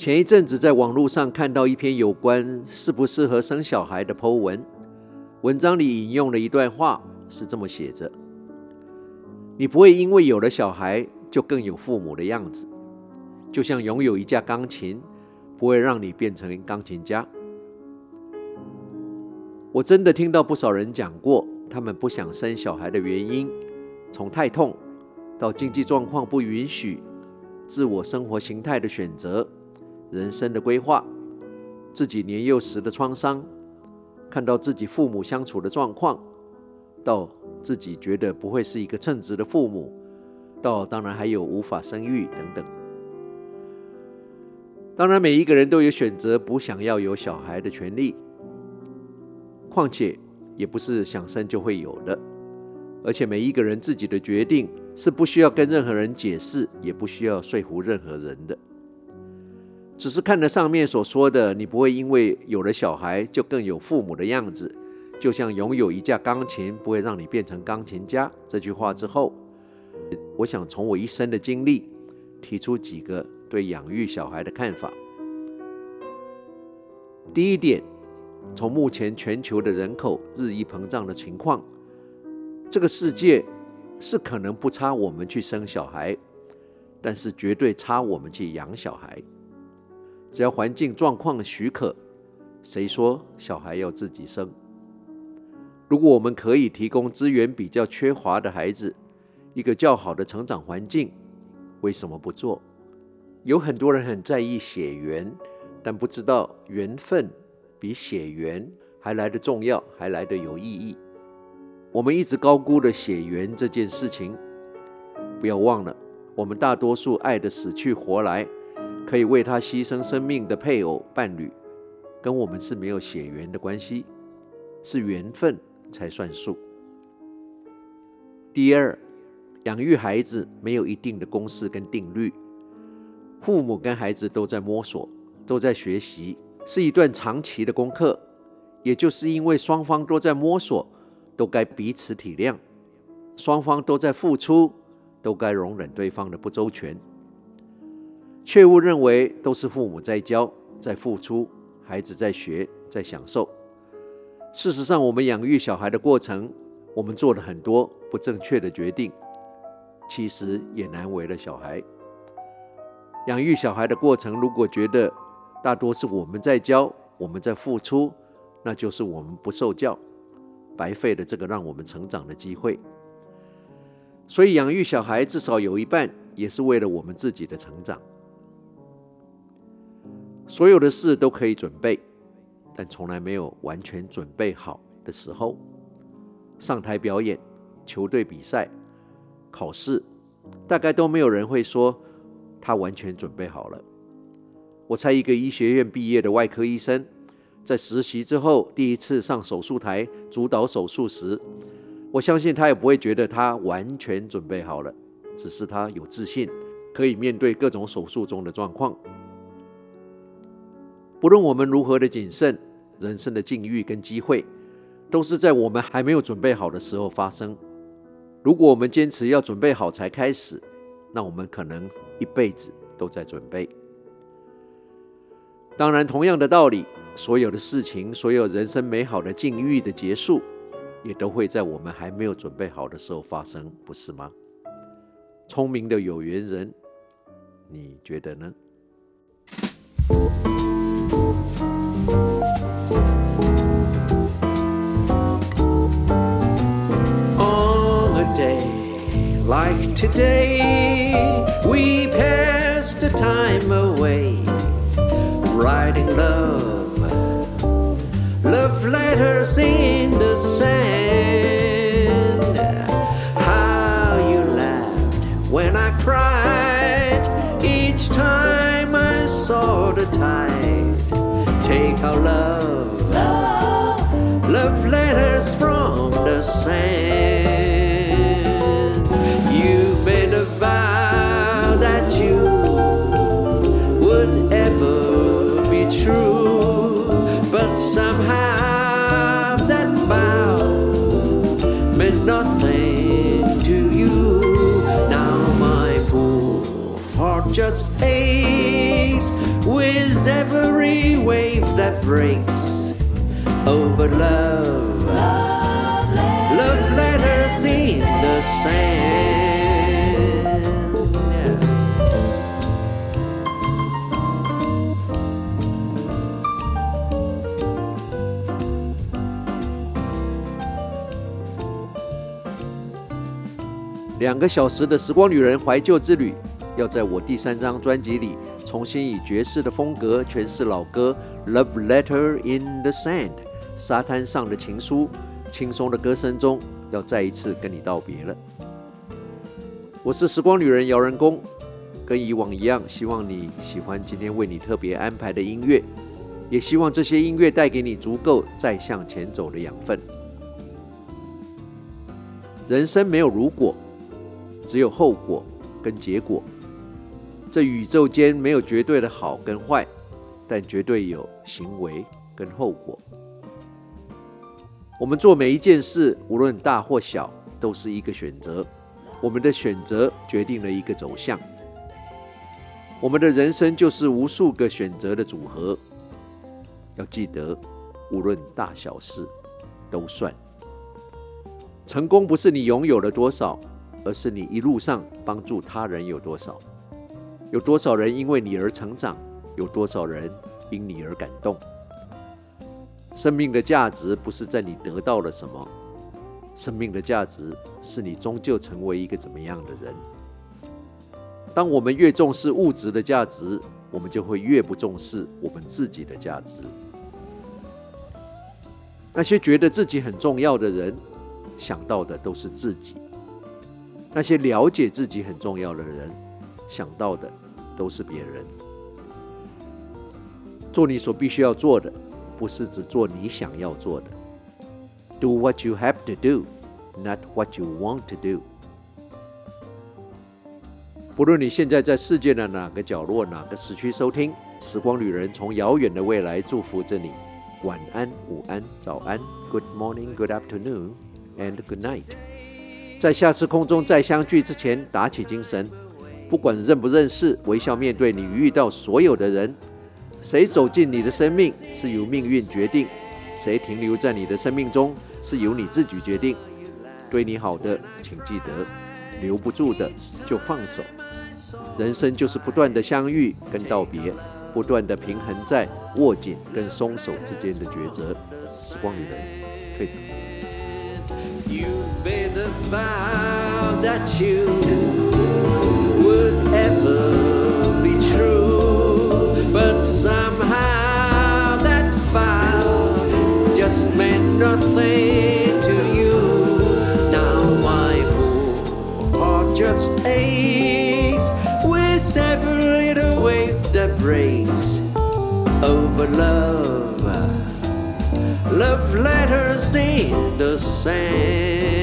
前一阵子在网络上看到一篇有关适不适合生小孩的 Po 文，文章里引用了一段话，是这么写着：“你不会因为有了小孩就更有父母的样子，就像拥有一架钢琴，不会让你变成钢琴家。”我真的听到不少人讲过，他们不想生小孩的原因，从太痛到经济状况不允许，自我生活形态的选择。人生的规划，自己年幼时的创伤，看到自己父母相处的状况，到自己觉得不会是一个称职的父母，到当然还有无法生育等等。当然，每一个人都有选择不想要有小孩的权利，况且也不是想生就会有的，而且每一个人自己的决定是不需要跟任何人解释，也不需要说服任何人的。只是看了上面所说的，你不会因为有了小孩就更有父母的样子，就像拥有一架钢琴不会让你变成钢琴家这句话之后，我想从我一生的经历提出几个对养育小孩的看法。第一点，从目前全球的人口日益膨胀的情况，这个世界是可能不差我们去生小孩，但是绝对差我们去养小孩。只要环境状况许可，谁说小孩要自己生？如果我们可以提供资源比较缺乏的孩子一个较好的成长环境，为什么不做？有很多人很在意血缘，但不知道缘分比血缘还来得重要，还来得有意义。我们一直高估了血缘这件事情，不要忘了，我们大多数爱得死去活来。可以为他牺牲生命的配偶、伴侣，跟我们是没有血缘的关系，是缘分才算数。第二，养育孩子没有一定的公式跟定律，父母跟孩子都在摸索，都在学习，是一段长期的功课。也就是因为双方都在摸索，都该彼此体谅；双方都在付出，都该容忍对方的不周全。却误认为都是父母在教、在付出，孩子在学、在享受。事实上，我们养育小孩的过程，我们做了很多不正确的决定，其实也难为了小孩。养育小孩的过程，如果觉得大多是我们在教、我们在付出，那就是我们不受教，白费了这个让我们成长的机会。所以，养育小孩至少有一半也是为了我们自己的成长。所有的事都可以准备，但从来没有完全准备好的时候。上台表演、球队比赛、考试，大概都没有人会说他完全准备好了。我猜一个医学院毕业的外科医生，在实习之后第一次上手术台主导手术时，我相信他也不会觉得他完全准备好了，只是他有自信，可以面对各种手术中的状况。不论我们如何的谨慎，人生的境遇跟机会，都是在我们还没有准备好的时候发生。如果我们坚持要准备好才开始，那我们可能一辈子都在准备。当然，同样的道理，所有的事情，所有人生美好的境遇的结束，也都会在我们还没有准备好的时候发生，不是吗？聪明的有缘人，你觉得呢 today, we passed the time away, writing love, love letters in the sand. How you laughed when I cried each time I saw the tide take our love, love, love letters from the sand. just aches with with every wave that breaks over love. Love letters in the sand. Yeah. 两个小时的时光旅人怀旧之旅， 要在我第三张专辑里重新以爵士的风格诠释老歌《Love Letter in the Sand》沙滩上的情书。轻松的歌声中，要再一次跟你道别了。我是时光旅人姚仁恭，跟以往一样，希望你喜欢今天为你特别安排的音乐，也希望这些音乐带给你足够再向前走的养分。人生没有如果。只有后果跟结果，这宇宙间没有绝对的好跟坏，但绝对有行为跟后果。我们做每一件事，无论大或小，都是一个选择。我们的选择决定了一个走向。我们的人生就是无数个选择的组合。要记得，无论大小事，都算。成功不是你拥有了多少。而是你一路上帮助他人有多少？有多少人因为你而成长？有多少人因你而感动？生命的价值不是在你得到了什么，生命的价值是你终究成为一个怎么样的人。当我们越重视物质的价值，我们就会越不重视我们自己的价值。那些觉得自己很重要的人，想到的都是自己。那些了解自己很重要的人，想到的都是别人。做你所必须要做的，不是只做你想要做的。Do what you have to do, not what you want to do。不论你现在在世界的哪个角落、哪个时区收听，时光旅人从遥远的未来祝福着你。晚安、午安、早安，Good morning, Good afternoon, and Good night。在下次空中再相聚之前，打起精神。不管认不认识，微笑面对你遇到所有的人。谁走进你的生命是由命运决定，谁停留在你的生命中是由你自己决定。对你好的，请记得；留不住的，就放手。人生就是不断的相遇跟道别，不断的平衡在握紧跟松手之间的抉择。时光旅人，退场。Every little wave that breaks over love. Love letters in the sand.